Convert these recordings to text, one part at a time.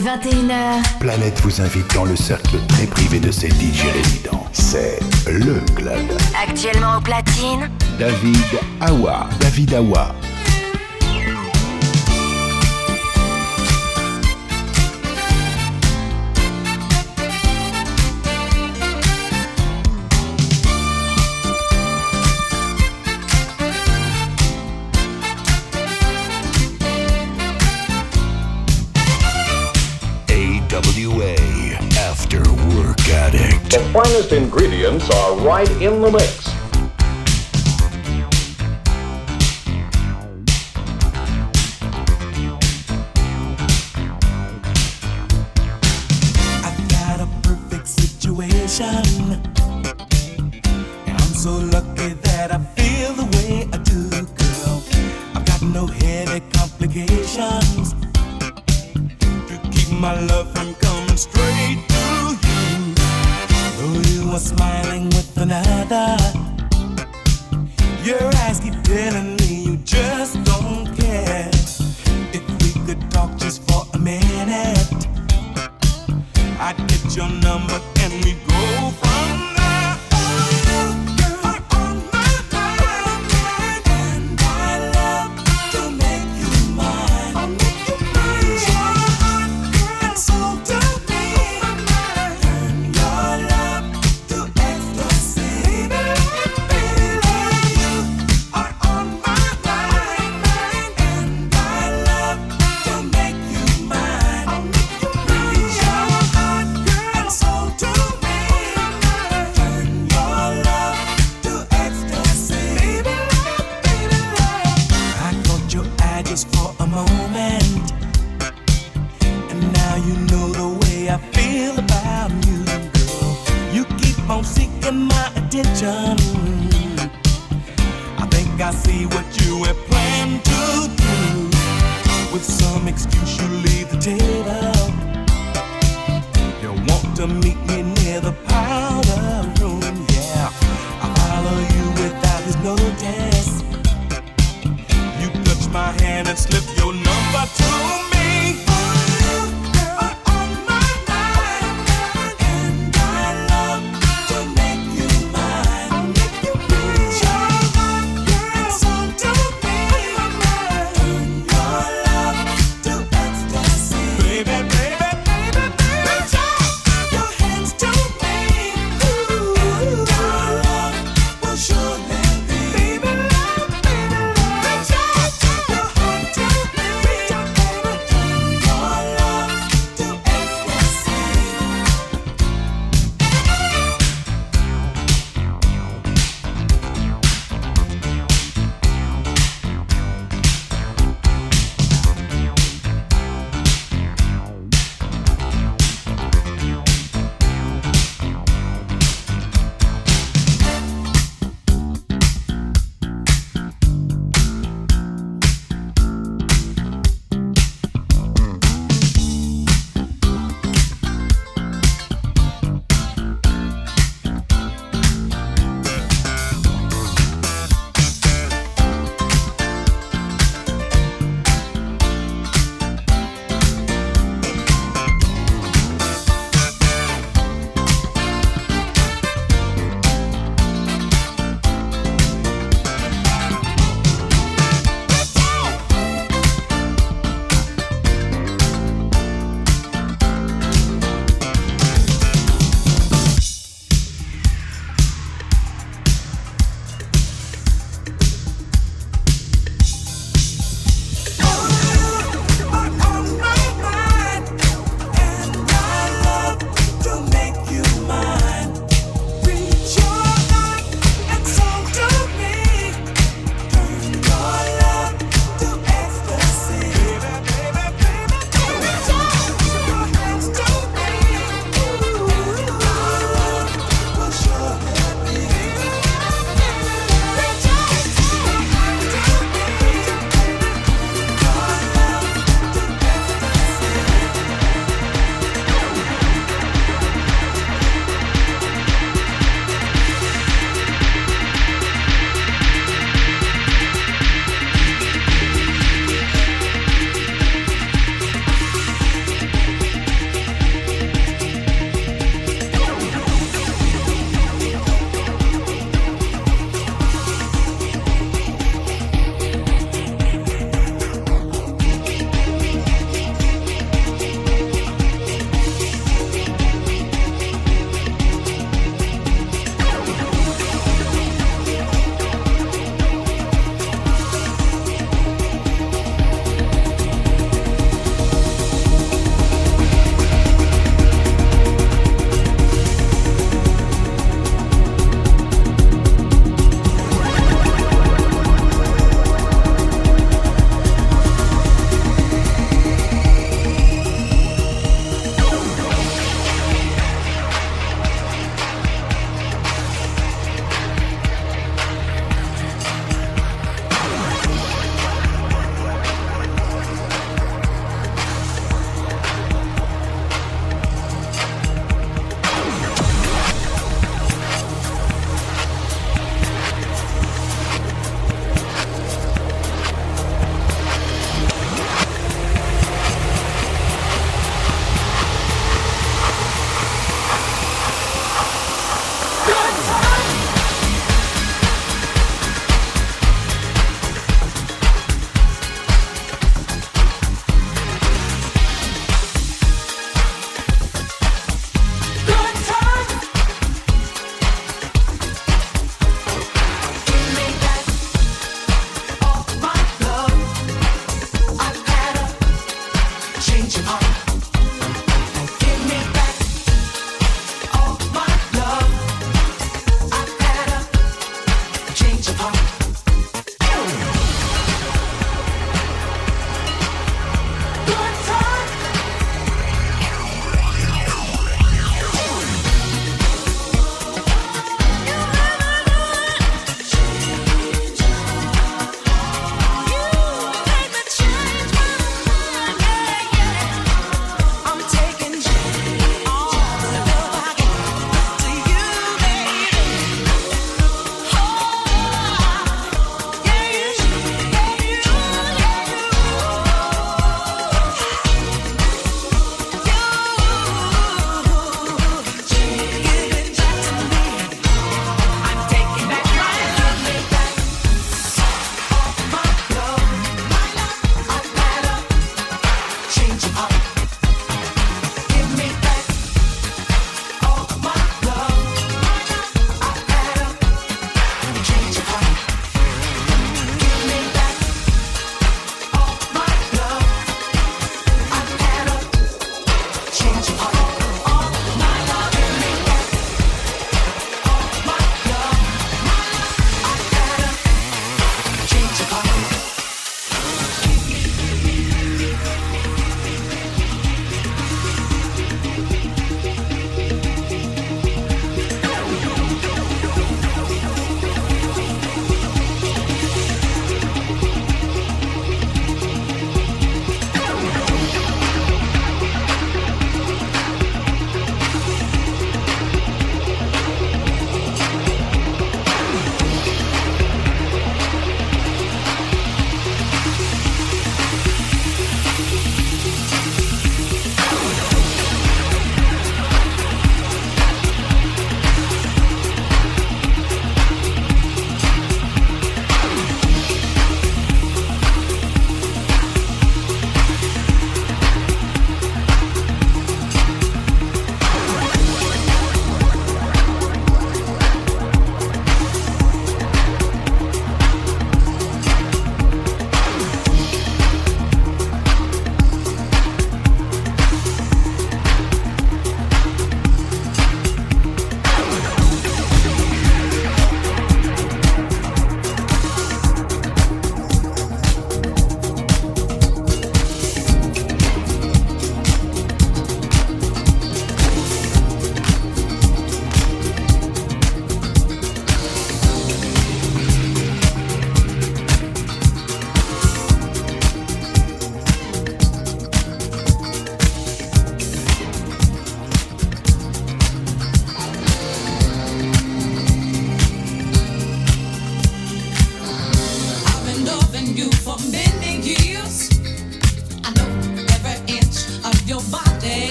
21h. Planète vous invite dans le cercle très privé de ses DJ résidents. C'est le club. Actuellement au platine. David Awa. David Awa. finest ingredients are right in the mix.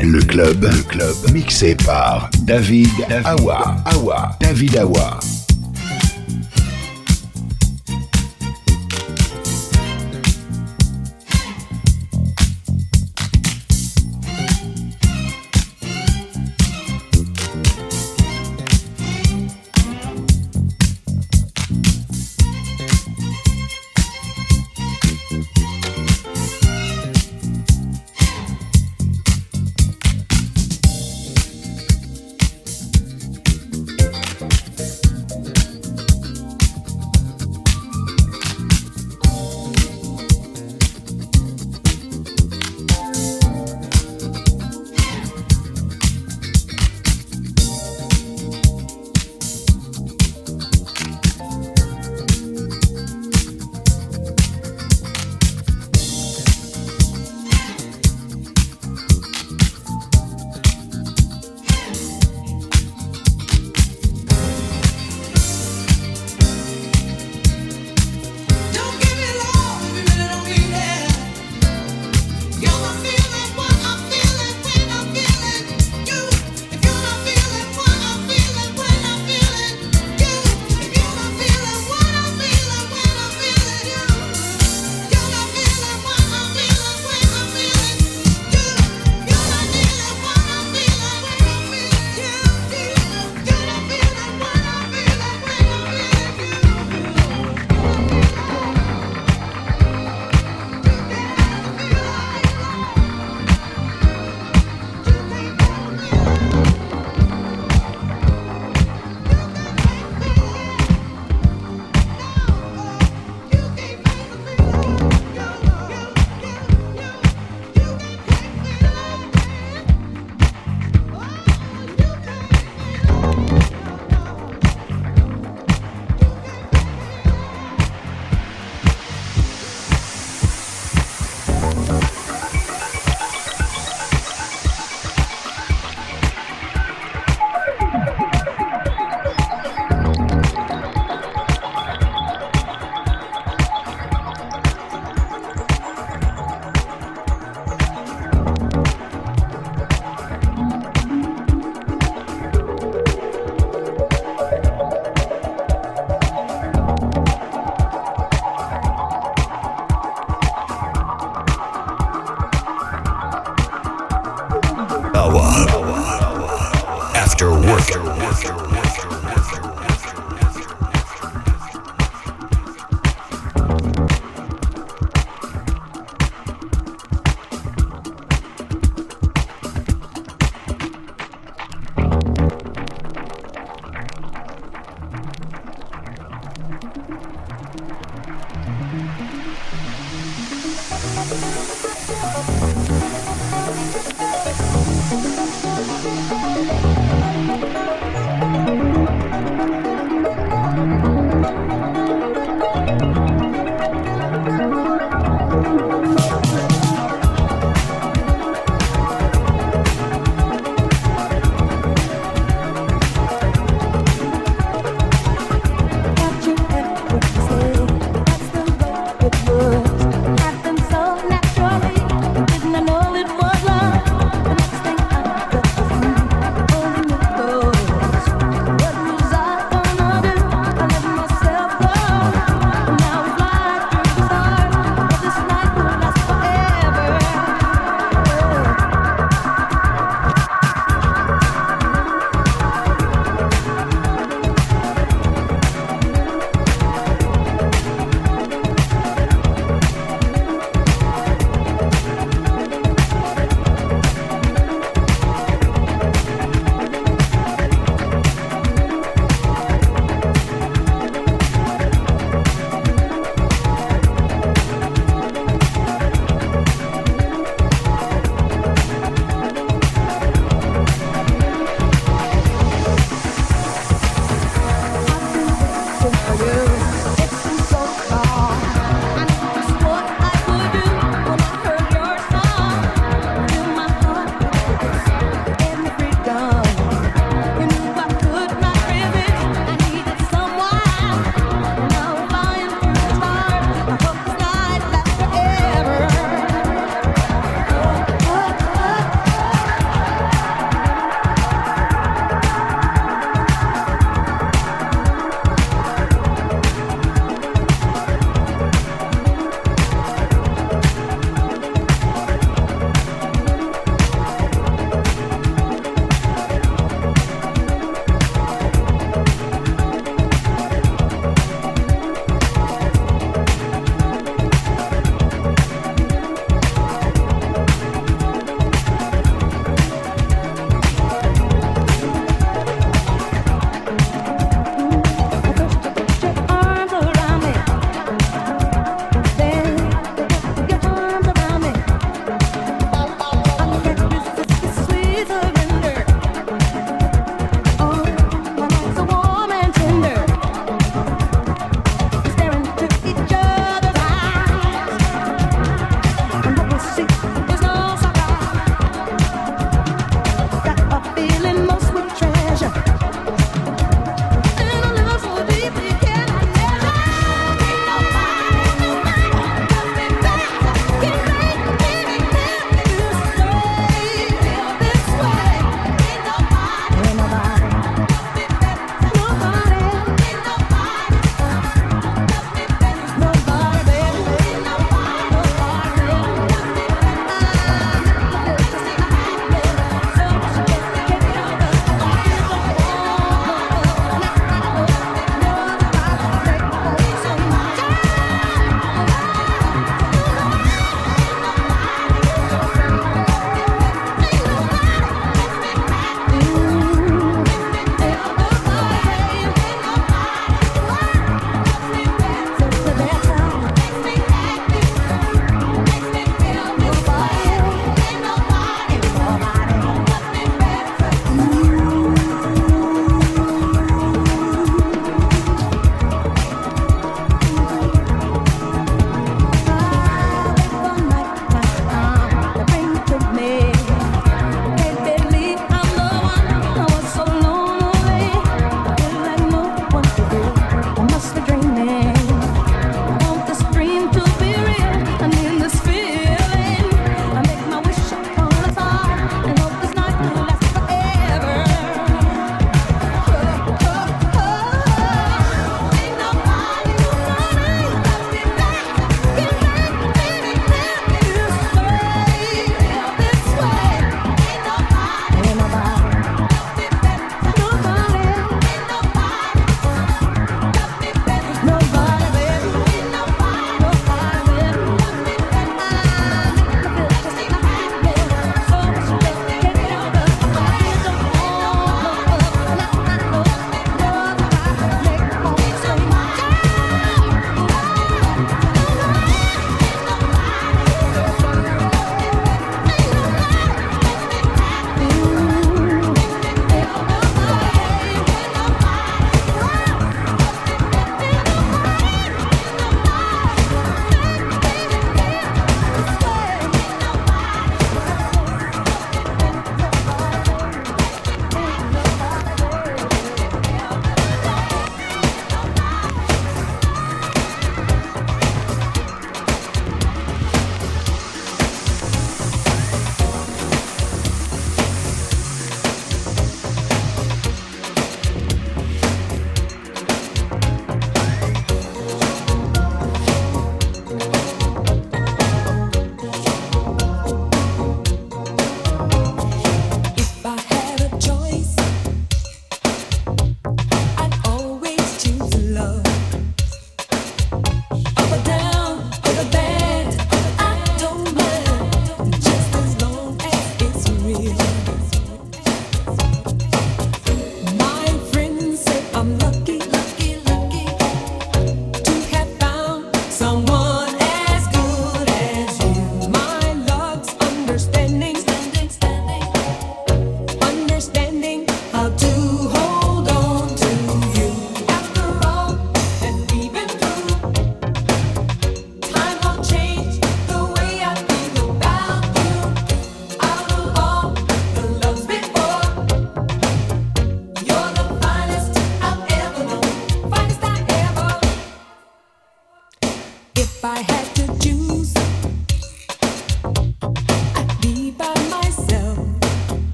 Le club, le club, mixé par David, David Awa, Awa, David Awa.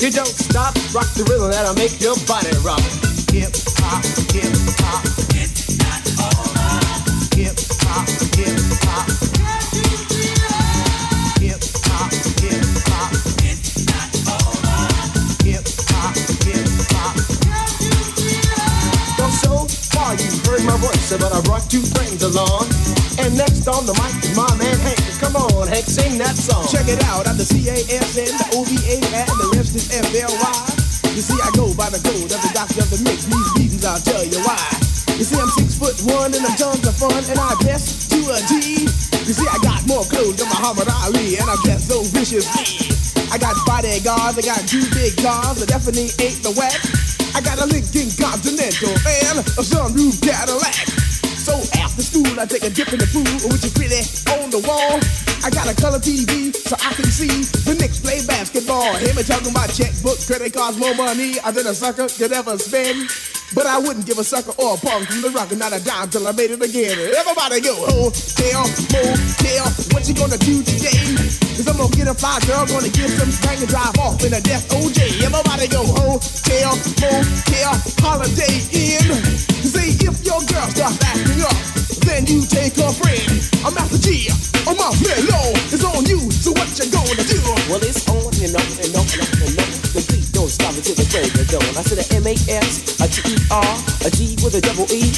You don't stop, rock the rhythm that'll make your body rock. Hip hop, hip hop. It's not over. Hip hop, hip hop. Hip hop, hip hop. It's not over. Hip hop, hip hop. Well, so far you heard my voice, but I brought two friends along. And next on the mic is my man Hank. Come on, Hank, sing that song. Check it out, I'm the C-A-S-N, the O-V-A, and the rest is F-L-Y. You see, I go by the code of the doctor of the mix. These reasons I'll tell you why. You see, I'm six foot one and I'm tons of fun, and I dress to a G. You see, I got more clothes than Muhammad Ali, and I'm dressed so viciously. I got bodyguards, I got two big cars, I definitely ain't the whack. I got a Lincoln Continental and a sunroof Cadillac. So school, I take a dip in the pool, which is pretty on the wall. I got a color TV so I can see the Knicks play basketball. Hear me talking about checkbook, credit cards, more money than a sucker could ever spend. But I wouldn't give a sucker or a punk from the rock and not a dime till I made it again. Everybody go, hotel, motel, what you gonna do today? Cause I'm gonna get a fly girl, gonna get some spank and drive off in a death OJ. Everybody go, hotel, motel, holiday inn. See if your girl starts acting up, then you take her friend. I'm Master Gee, I'm off mellow. It's on you, so what you gonna do? Well, it's on and on and on and on and on. The beat don't stop until the break of dawn. I said a M-A-S, a T-E-R, a G with a double E.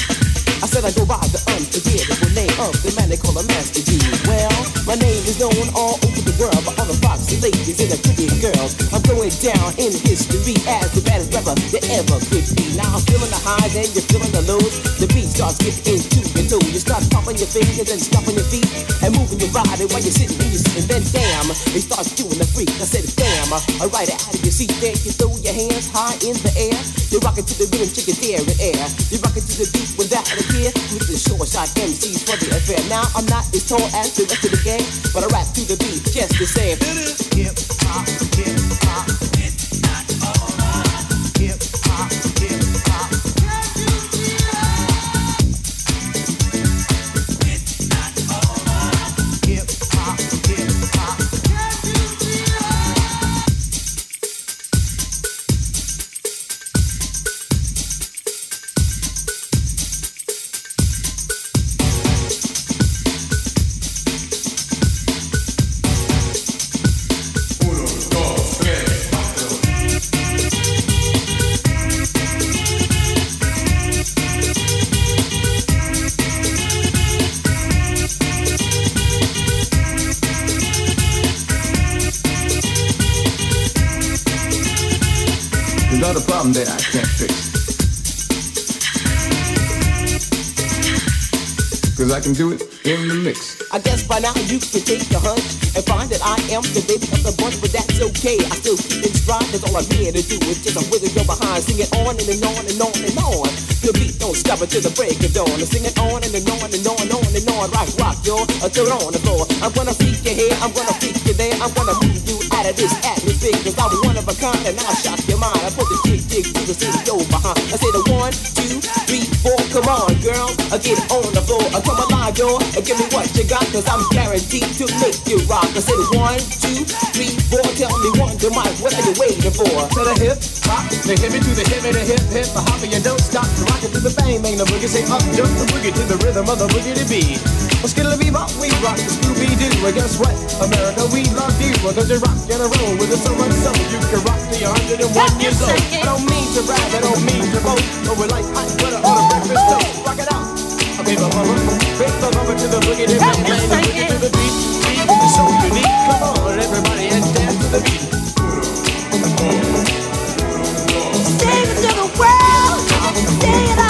I said I go by the unforgettable name of the man they call a Master Gee. Well, my name is known all over the world by all the foxy ladies and the pretty girls. I'm down in history as the baddest rapper that ever could be. Now I'm feeling the highs and you're feeling the lows. The beat starts getting into your. You start popping your fingers and stomping your feet and moving your body while you're sitting and you're sitting. Then damn, it starts doing the freak. I said damn, uh, alright out of your seat there. You throw your hands high in the air. You're rocking to the rhythm, chicken there in air. You're rocking to the beat without a care. With the short shot MCs for the affair. Now I'm not as tall as the rest of the gang, but I rap to the beat just the same. Hip hop, hip hop. There's not a problem that I can't fix. Cause I can do it in the mix. I guess by now you can take a hunch and find that I am the baby of the bunch, but that's okay. I still keep in stride, cause all I'm here to do is just a wiggle your behind, sing it on and, and on and on and on. The beat don't stop until the break of dawn. I sing it on and, and on and on and on and on. Rock, rock, yo, until on the floor. I'm gonna freak you here, I'm gonna freak you there, I'm gonna move you out of this atmosphere, cause I'm one of a kind and I'll shock your mind. I put the jig, jig to the yo behind. I say the one, two, three, four, come on, girl. I get on the floor, I come alive, yo. And give me what you got, cause I'm guaranteed to make you rock. I said one, two, three, four, tell me one, to Mike, what are you waiting for? To the hip hop, the hippie to the hippie, the hip hip, the hopper, you don't stop, the rocket to the bang bang, the boogie say up, jump the boogie to the rhythm of the boogie to be. Well, skittle bebop, we rock the Scooby Doo. Well, guess what? America, we love you. Well, cause you rock and a roll with us so much so you can rock to your 101 years old. I don't mean to brag, I don't mean to boast, but we're like hot butter on a breakfast toast. Rock it out. Paper mama, paper mama to the boogie to the boogie to the beat. Beat so unique. Come on, everybody, and dance to the beat. Sing it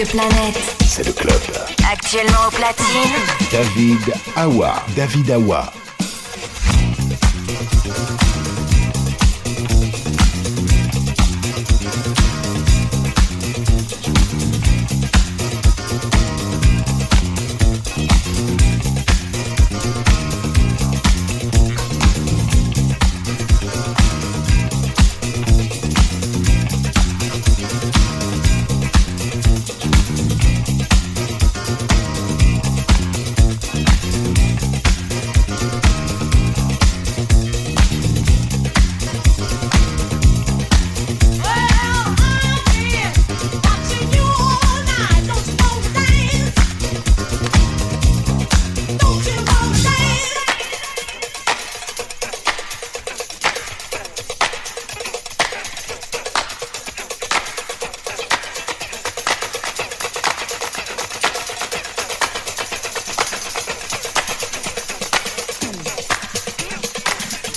de planète. C'est le club. Actuellement au platine. David Awa. David Awa.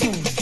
Boom.